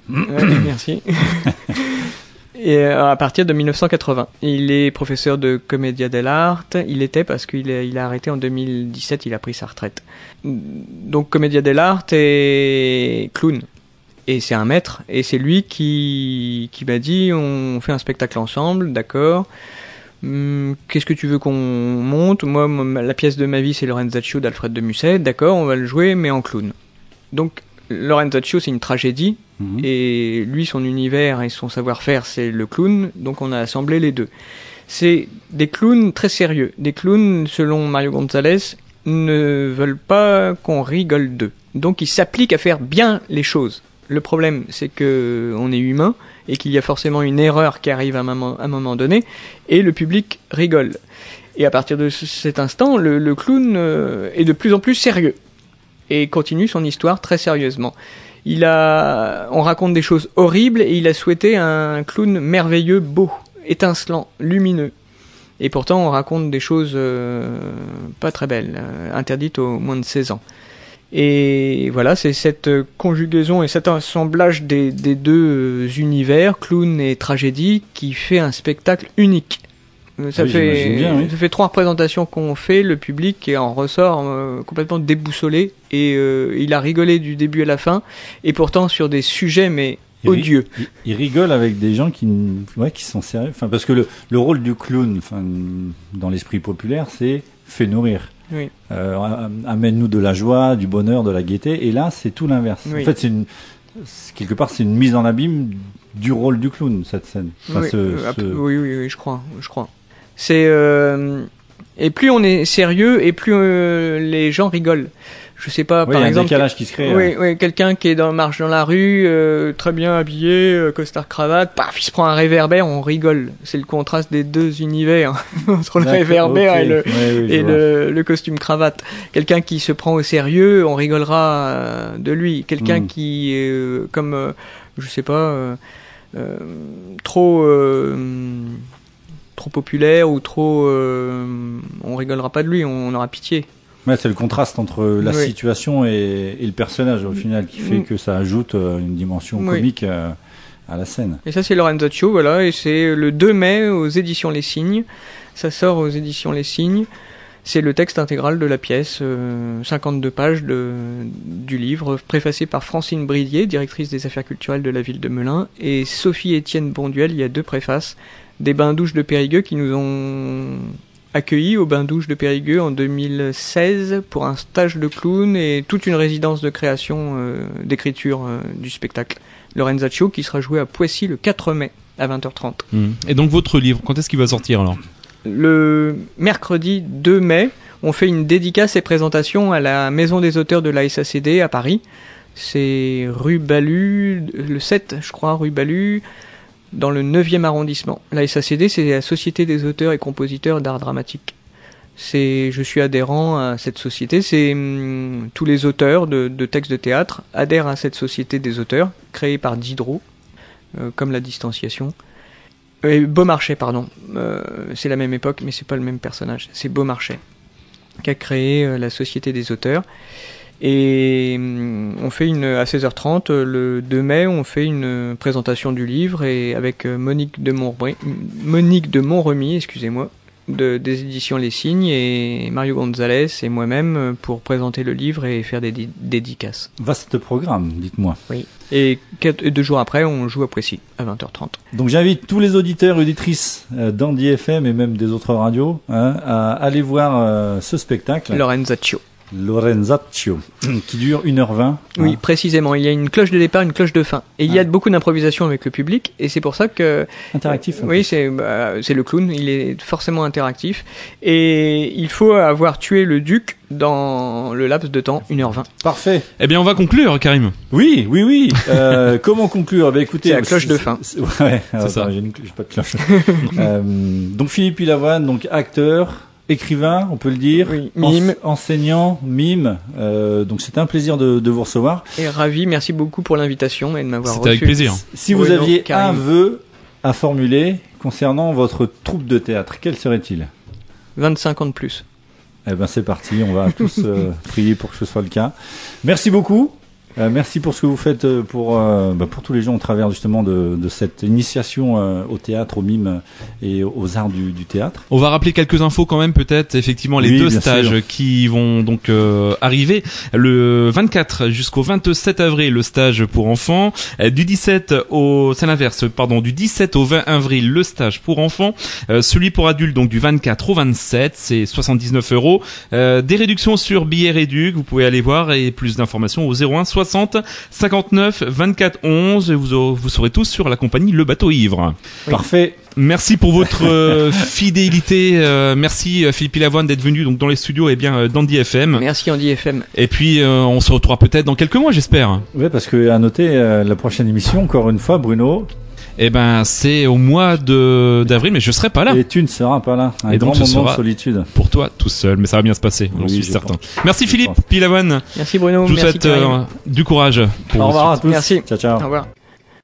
merci. et à partir de 1980. Il est professeur de Commedia dell'arte. Il était parce qu'il a, arrêté en 2017, il a pris sa retraite. Donc Commedia dell'arte est clown. Et c'est un maître. Et c'est lui qui, qui m'a dit on fait un spectacle ensemble, d'accord. Hum, qu'est-ce que tu veux qu'on monte? Moi, la pièce de ma vie, c'est Lorenzaccio d'Alfred de Musset. D'accord, on va le jouer, mais en clown. Donc, Lorenzaccio, c'est une tragédie Mhm. Et lui, son univers et son savoir-faire, c'est le clown. Donc on a assemblé les deux. C'est des clowns très sérieux. Des clowns, selon Mario Gonzalez, ne veulent pas qu'on rigole d'eux. Donc ils s'appliquent à faire bien les choses. Le problème, c'est que on est humain et qu'il y a forcément une erreur qui arrive à un moment, donné, et le public rigole. Et à partir de cet instant, le, le clown euh, est de plus en plus sérieux et continue son histoire très sérieusement il a, on raconte des choses horribles et il a souhaité un clown merveilleux, beau, étincelant, lumineux. Et pourtant, on raconte des choses euh, pas très belles, euh, interdites aux moins de 16 ans. Et voilà, c'est cette conjugaison et cet assemblage des, des deux univers, clown et tragédie, qui fait un spectacle unique. Ça, fait, ça fait trois représentations qu'on fait, le public en ressort euh, complètement déboussolé et euh, il a rigolé du début à la fin et pourtant sur des sujets mais odieux. Il, rigole avec des gens qui, ouais, qui sont sérieux. Enfin, parce que le, le rôle du clown, enfin, dans l'esprit populaire, c'est fait nourrir. Oui. Euh, amène-nous de la joie, du bonheur, de la gaieté. Et là, c'est tout l'inverse. En fait, c'est une quelque part, c'est une mise en abîme du rôle du clown cette scène. oui, oui, oui, je crois, je crois. C'est euh, et plus on est sérieux et plus euh, les gens rigolent. Je sais pas, par exemple. Un qui se crée. Oui, hein. oui quelqu'un qui est dans marche dans la rue, euh, très bien habillé, costard cravate, paf, il se prend un réverbère, on rigole. C'est le contraste des deux univers entre le réverbère et, le, et le, le, costume cravate. Quelqu'un qui se prend au sérieux, on rigolera de lui. Quelqu'un hmm. qui, comme, je sais pas, trop trop populaire ou trop, euh, on rigolera pas de lui, on, aura pitié. Ouais, c'est le contraste entre la situation et, le personnage au final qui fait mm. que ça ajoute euh, une dimension comique euh, à, la scène. Et ça c'est Lorenzo voilà, et c'est le 2 mai aux éditions Les Signes. Ça sort aux éditions Les Signes. C'est le texte intégral de la pièce, 52 pages de, du livre, préfacé par Francine Bridier, directrice des affaires culturelles de la ville de Melun, et Sophie Étienne Bonduel, il y a deux préfaces, des bains-douches de Périgueux qui nous ont accueillis au bain-douche de Périgueux en 2016 pour un stage de clown et toute une résidence de création euh, d'écriture euh, du spectacle. Lorenzaccio qui sera joué à Poissy le 4 mai à 20h30. Mmh. Et donc votre livre, quand est-ce qu'il va sortir alors? Le mercredi 2 mai, on fait une dédicace et présentation à la Maison des auteurs de la SACD à Paris. C'est rue Balu, le 7 je crois, rue Balu, dans le 9e arrondissement. La SACD, c'est la Société des auteurs et compositeurs d'art dramatique. C'est, je suis adhérent à cette société. C'est hum, tous les auteurs de, textes de théâtre adhèrent à cette société des auteurs créée par Diderot, euh, comme la distanciation. Et Beaumarchais, pardon. Euh, c'est la même époque, mais c'est pas le même personnage. C'est Beaumarchais qui a créé euh, la société des auteurs. Et hum, on fait une à 16h30 le 2 mai, on fait une présentation du livre et avec Monique de Montremy, Monique de Montremy, excusez-moi, de, des éditions Les Signes et Mario Gonzalez et moi-même pour présenter le livre et faire des dédicaces. Vaste programme, dites-moi. Oui. Et, quatre, deux jours après, on joue à Poissy, à 20h30. Donc j'invite tous les auditeurs et auditrices euh, d'Andy FM et même des autres radios hein, à aller voir euh, ce spectacle. Lorenzaccio. Lorenzaccio, qui dure 1h20. Oui, hein. précisément. Il y a une cloche de départ, une cloche de fin. Et il y a beaucoup d'improvisation avec le public, et c'est pour ça que... Interactif. oui, c'est bah, c'est le clown, il est forcément interactif. Et il faut avoir tué le duc dans le laps de temps 1h20. Parfait. Eh bien, on va conclure, Karim. Oui, oui, oui. Euh, comment conclure? Bah, écoutez, C'est la cloche de fin. Ouais, c'est ça. J'ai pas de cloche. euh, donc Philippe Pilavoine, donc acteur, écrivain, on peut le dire, oui, mime, enseignant, mime. Euh, donc c'est un plaisir de, de, vous recevoir. Et ravi, merci beaucoup pour l'invitation et de m'avoir reçu. C'était avec plaisir. Si vous Bruno, aviez Karim. un vœu à formuler concernant votre troupe de théâtre, quel serait-il? 25 ans de plus. Eh ben c'est parti, on va tous euh, prier pour que ce soit le cas. Merci beaucoup. Euh, merci pour ce que vous faites pour, euh, bah, pour tous les gens au travers justement de, de cette initiation euh, au théâtre, au mime et aux arts du, du, théâtre. On va rappeler quelques infos quand même, peut-être effectivement les oui, deux stages sûr. qui vont donc euh, arriver le 24 jusqu'au 27 avril, le stage pour enfants, euh, du 17 au c'est l'inverse, pardon, du 17 au 20 avril le stage pour enfants, euh, celui pour adultes donc du 24 au 27, c'est 79 euros, des réductions sur billets réduc, vous pouvez aller voir et plus d'informations au 01 60 59 24 11. Vous, vous serez tous sur la compagnie Le Bateau Ivre. Oui. Parfait. Merci pour votre euh, fidélité. Euh, merci Philippe Lavoine d'être venu donc dans les studios et bien euh, d'Andy FM. Merci Andy FM. Et puis euh, on se retrouvera peut-être dans quelques mois, j'espère. Oui, parce que à noter euh, la prochaine émission, encore une fois, Bruno. Eh ben, c'est au mois de d'avril, mais je serai pas là. Et tu ne seras pas là. Un et donc grand ce moment sera de solitude. Pour toi, tout seul, mais ça va bien se passer, j'en Oui, suis je certain. pense. Merci Philippe pense. Pilavoine. Merci Bruno. Je vous Merci souhaite euh, du courage. Pour Au revoir à tous. Merci. Ciao, ciao. Au revoir.